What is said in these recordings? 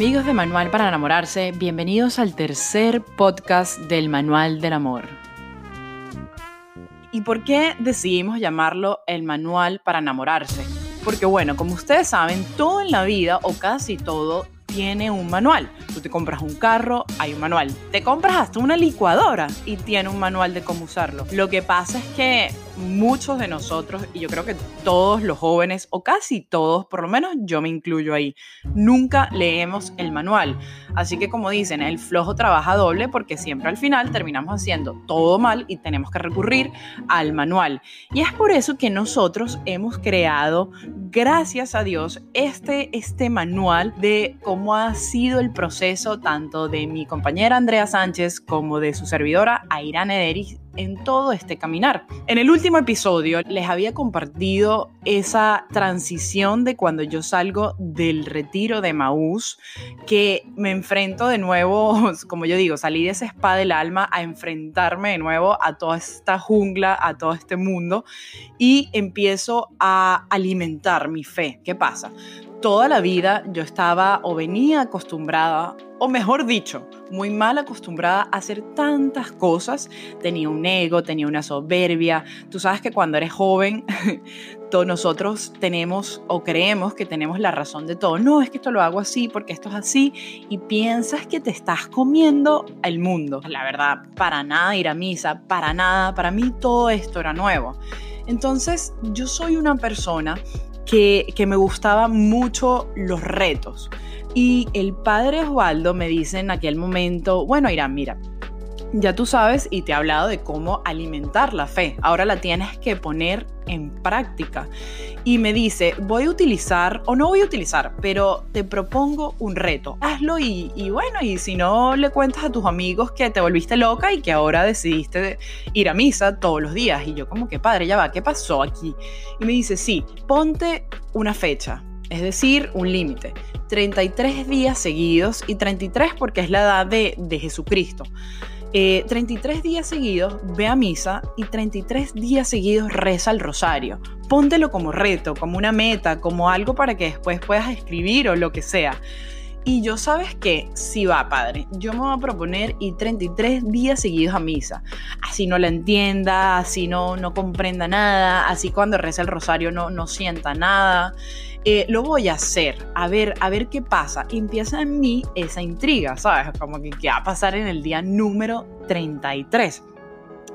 Amigos de Manual para enamorarse, bienvenidos al tercer podcast del Manual del Amor. ¿Y por qué decidimos llamarlo el Manual para enamorarse? Porque bueno, como ustedes saben, todo en la vida o casi todo tiene un manual. Tú te compras un carro, hay un manual. Te compras hasta una licuadora y tiene un manual de cómo usarlo. Lo que pasa es que muchos de nosotros, y yo creo que todos los jóvenes, o casi todos, por lo menos yo me incluyo ahí, nunca leemos el manual. Así que como dicen, el flojo trabaja doble porque siempre al final terminamos haciendo todo mal y tenemos que recurrir al manual. Y es por eso que nosotros hemos creado, gracias a Dios, este, este manual de cómo ha sido el proceso tanto de mi compañera Andrea Sánchez como de su servidora Aira Nederis en todo este caminar. En el último episodio les había compartido esa transición de cuando yo salgo del retiro de Maús, que me enfrento de nuevo, como yo digo, salí de ese spa del alma a enfrentarme de nuevo a toda esta jungla, a todo este mundo y empiezo a alimentar mi fe. ¿Qué pasa? toda la vida yo estaba o venía acostumbrada, o mejor dicho, muy mal acostumbrada a hacer tantas cosas. Tenía un ego, tenía una soberbia. Tú sabes que cuando eres joven, todos nosotros tenemos o creemos que tenemos la razón de todo. No, es que esto lo hago así porque esto es así y piensas que te estás comiendo el mundo. La verdad, para nada ir a misa, para nada, para mí todo esto era nuevo. Entonces, yo soy una persona que, me gustaban mucho los retos. Y el padre Osvaldo me dice en aquel momento, bueno, Irán, mira, ya tú sabes y te he hablado de cómo alimentar la fe. Ahora la tienes que poner en práctica. Y me dice, voy a utilizar, o no voy a utilizar, pero te propongo un reto. Hazlo y, y bueno, y si no le cuentas a tus amigos que te volviste loca y que ahora decidiste ir a misa todos los días. Y yo como que padre, ya va, ¿qué pasó aquí? Y me dice, sí, ponte una fecha. Es decir, un límite. 33 días seguidos y 33 porque es la edad de, de Jesucristo. 33 eh, días seguidos ve a misa y 33 días seguidos reza el rosario. Póntelo como reto, como una meta, como algo para que después puedas escribir o lo que sea. Y yo sabes que si va, padre, yo me voy a proponer ir 33 días seguidos a misa. Así no la entienda, así no, no comprenda nada, así cuando reza el rosario no, no sienta nada. Eh, lo voy a hacer, a ver, a ver qué pasa. Empieza en mí esa intriga, ¿sabes? Como que qué va a pasar en el día número 33.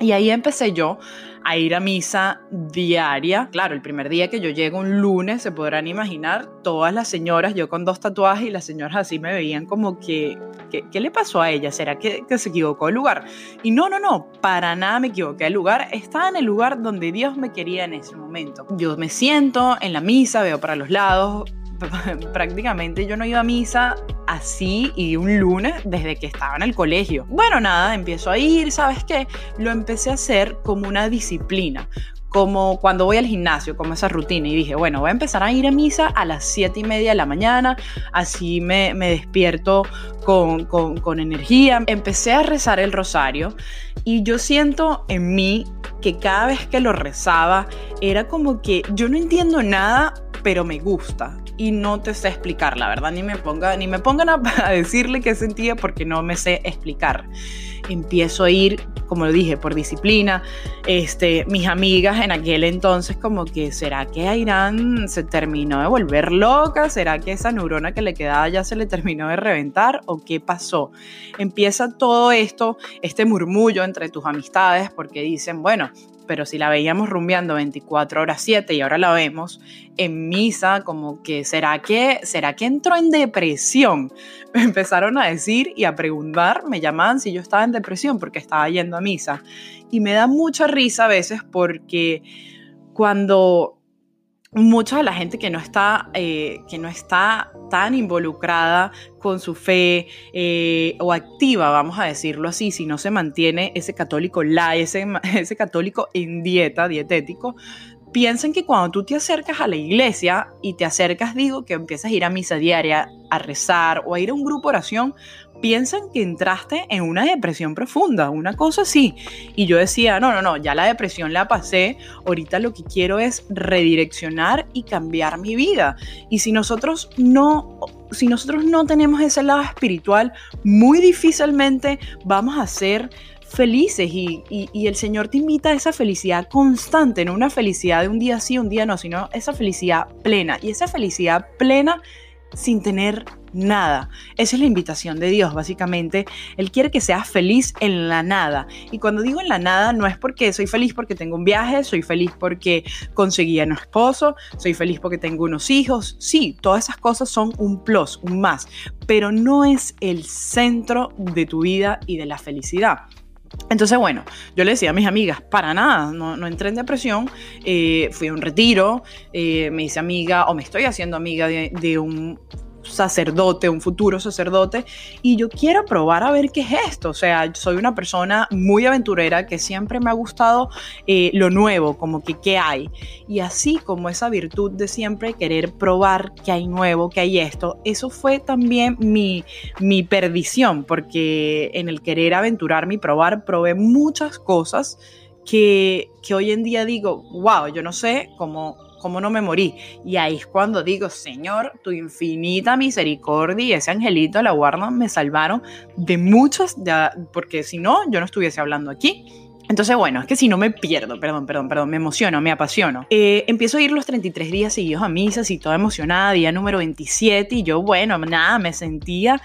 Y ahí empecé yo a ir a misa diaria. Claro, el primer día que yo llego un lunes, se podrán imaginar, todas las señoras, yo con dos tatuajes y las señoras así me veían como que, ¿qué, le pasó a ella? ¿Será que, que, se equivocó el lugar? Y no, no, no, para nada me equivoqué el lugar. Estaba en el lugar donde Dios me quería en ese momento. Yo me siento en la misa, veo para los lados, prácticamente yo no iba a misa así y un lunes desde que estaba en el colegio. Bueno, nada, empiezo a ir, ¿sabes qué? Lo empecé a hacer como una disciplina, como cuando voy al gimnasio, como esa rutina, y dije, bueno, voy a empezar a ir a misa a las 7 y media de la mañana, así me, despierto con, energía. Empecé a rezar el rosario y yo siento en mí que cada vez que lo rezaba era como que yo no entiendo nada, pero me gusta y no te sé explicar, la verdad, ni me, ponga, ni me pongan a, decirle qué sentía porque no me sé explicar. Empiezo a ir, como lo dije, por disciplina. Este, mis amigas en aquel entonces como que, ¿será que a Irán se terminó de volver loca? ¿Será que esa neurona que le quedaba ya se le terminó de reventar? ¿O qué pasó? Empieza todo esto, este murmullo entre tus amistades porque dicen, bueno, pero si la veíamos rumbeando 24 horas 7 y ahora la vemos en misa, como que ¿será que, será que entró en depresión? Me empezaron a decir y a preguntar, me llamaban si yo estaba en depresión porque estaba yendo a misa. Y me da mucha risa a veces porque cuando mucha de la gente que no está, eh, que no está tan involucrada con su fe eh, o activa, vamos a decirlo así, si no se mantiene ese católico la, ese, ese católico en dieta, dietético, piensan que cuando tú te acercas a la iglesia y te acercas, digo, que empiezas a ir a misa diaria, a rezar o a ir a un grupo oración, piensan que entraste en una depresión profunda, una cosa así. Y yo decía, no, no, no, ya la depresión la pasé, ahorita lo que quiero es redireccionar y cambiar mi vida. Y si nosotros no si nosotros no tenemos ese lado espiritual, muy difícilmente vamos a ser felices y, y, el Señor te invita a esa felicidad constante, no una felicidad de un día sí, un día no, sino esa felicidad plena. Y esa felicidad plena sin tener nada. Esa es la invitación de Dios, básicamente. Él quiere que seas feliz en la nada. Y cuando digo en la nada, no es porque soy feliz porque tengo un viaje, soy feliz porque conseguí a un esposo, soy feliz porque tengo unos hijos. Sí, todas esas cosas son un plus, un más, pero no es el centro de tu vida y de la felicidad. Entonces, bueno, yo le decía a mis amigas, para nada, no, entré en depresión, eh, fui a un retiro, eh, me hice amiga o me estoy haciendo amiga de un sacerdote, un futuro sacerdote, y yo quiero probar a ver qué es esto. O sea, soy una persona muy aventurera que siempre me ha gustado eh, lo nuevo, como que qué hay. Y así como esa virtud de siempre querer probar qué hay nuevo, qué hay esto, eso fue también mi, mi perdición, porque en el querer aventurarme y probar, probé muchas cosas que, que hoy en día digo, wow, yo no sé cómo ¿cómo no me morí? Y ahí es cuando digo, Señor, tu infinita misericordia y ese angelito, la guarda, me salvaron de muchas, porque si no, yo no estuviese hablando aquí. Entonces, bueno, es que si no me pierdo, perdón, perdón, perdón, me emociono, me apasiono. Eh, empiezo a ir los 33 días seguidos a misas y toda emocionada, día número 27, y yo, bueno, nada, me sentía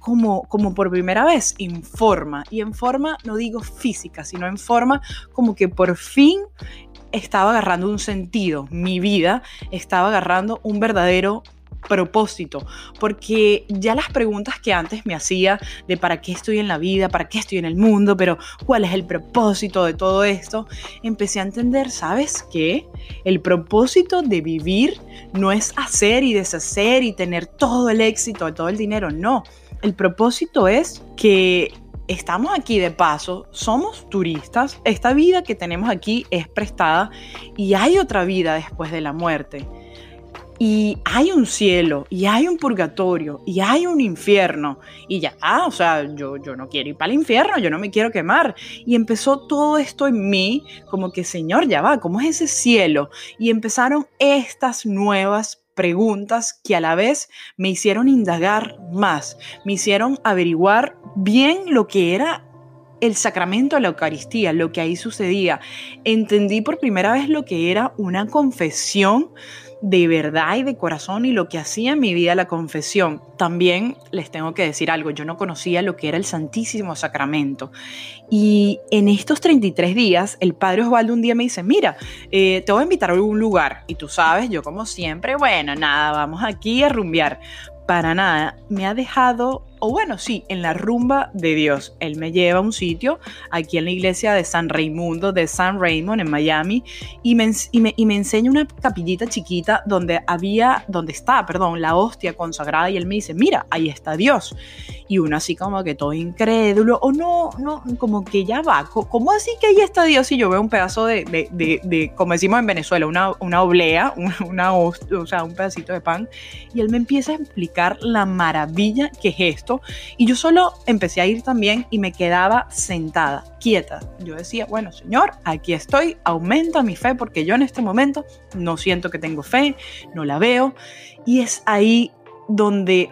como, como por primera vez en forma. Y en forma, no digo física, sino en forma como que por fin estaba agarrando un sentido, mi vida estaba agarrando un verdadero propósito, porque ya las preguntas que antes me hacía de para qué estoy en la vida, para qué estoy en el mundo, pero cuál es el propósito de todo esto, empecé a entender, ¿sabes qué? El propósito de vivir no es hacer y deshacer y tener todo el éxito, todo el dinero, no. El propósito es que estamos aquí de paso, somos turistas, esta vida que tenemos aquí es prestada y hay otra vida después de la muerte. Y hay un cielo, y hay un purgatorio, y hay un infierno. Y ya, ah, o sea, yo, yo no quiero ir para el infierno, yo no me quiero quemar. Y empezó todo esto en mí, como que, Señor, ya va, ¿cómo es ese cielo? Y empezaron estas nuevas preguntas que a la vez me hicieron indagar más, me hicieron averiguar bien lo que era el sacramento de la Eucaristía, lo que ahí sucedía. Entendí por primera vez lo que era una confesión de verdad y de corazón y lo que hacía en mi vida la confesión. También les tengo que decir algo, yo no conocía lo que era el Santísimo Sacramento. Y en estos 33 días, el Padre Osvaldo un día me dice, mira, eh, te voy a invitar a algún lugar. Y tú sabes, yo como siempre, bueno, nada, vamos aquí a rumbear. Para nada, me ha dejado o bueno, sí, en la rumba de Dios. Él me lleva a un sitio aquí en la iglesia de San Raimundo, de San Raymond, en Miami, y me, enseña una capillita chiquita donde había, donde está, perdón, la hostia consagrada, y él me dice, mira, ahí está Dios. Y uno así como que todo incrédulo, o no, no, como que ya va, ¿cómo así que ahí está Dios? Y yo veo un pedazo de, como decimos en Venezuela, una, una oblea, una, hostia, o sea, un pedacito de pan, y él me empieza a explicar la maravilla que es esto y yo solo empecé a ir también y me quedaba sentada, quieta. Yo decía, bueno, Señor, aquí estoy, aumenta mi fe porque yo en este momento no siento que tengo fe, no la veo. Y es ahí donde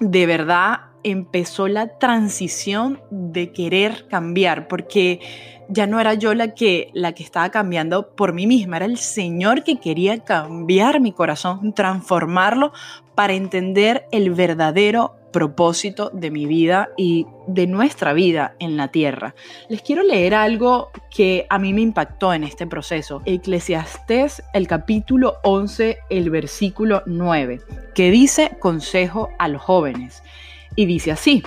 de verdad empezó la transición de querer cambiar, porque ya no era yo la que, la que estaba cambiando por mí misma, era el Señor que quería cambiar mi corazón, transformarlo para entender el verdadero propósito de mi vida y de nuestra vida en la tierra. Les quiero leer algo que a mí me impactó en este proceso. Eclesiastés, el capítulo 11, el versículo 9, que dice consejo a los jóvenes. Y dice así,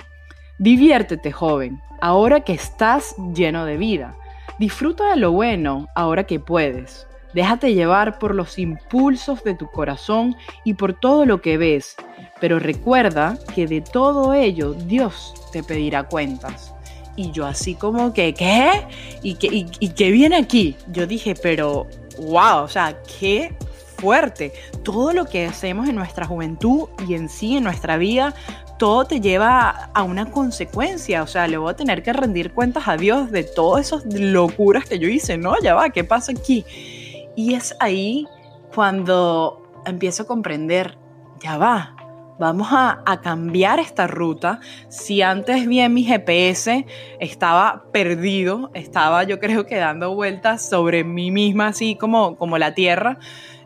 diviértete joven, ahora que estás lleno de vida. Disfruta de lo bueno ahora que puedes. Déjate llevar por los impulsos de tu corazón y por todo lo que ves, pero recuerda que de todo ello Dios te pedirá cuentas. Y yo así como que, ¿qué? ¿Y qué, y, viene aquí? Yo dije, pero, wow, o sea, qué fuerte. Todo lo que hacemos en nuestra juventud y en sí, en nuestra vida, todo te lleva a una consecuencia. O sea, le voy a tener que rendir cuentas a Dios de todas esas locuras que yo hice. No, ya va, ¿qué pasa aquí? Y es ahí cuando empiezo a comprender, ya va, vamos a, cambiar esta ruta. Si antes bien mi GPS estaba perdido, estaba yo creo que dando vueltas sobre mí misma, así como, como la Tierra,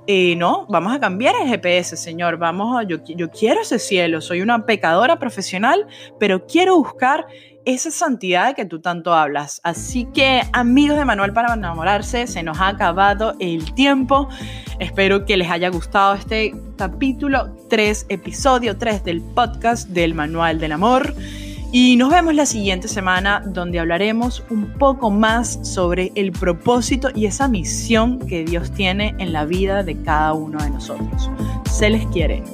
eh, no, vamos a cambiar el GPS, Señor. Vamos a, yo, yo quiero ese cielo. Soy una pecadora profesional, pero quiero buscar esa santidad que tú tanto hablas. Así que, amigos de Manual para enamorarse, se nos ha acabado el tiempo. Espero que les haya gustado este capítulo 3, episodio 3 del podcast del Manual del Amor. Y nos vemos la siguiente semana donde hablaremos un poco más sobre el propósito y esa misión que Dios tiene en la vida de cada uno de nosotros. Se les quiere.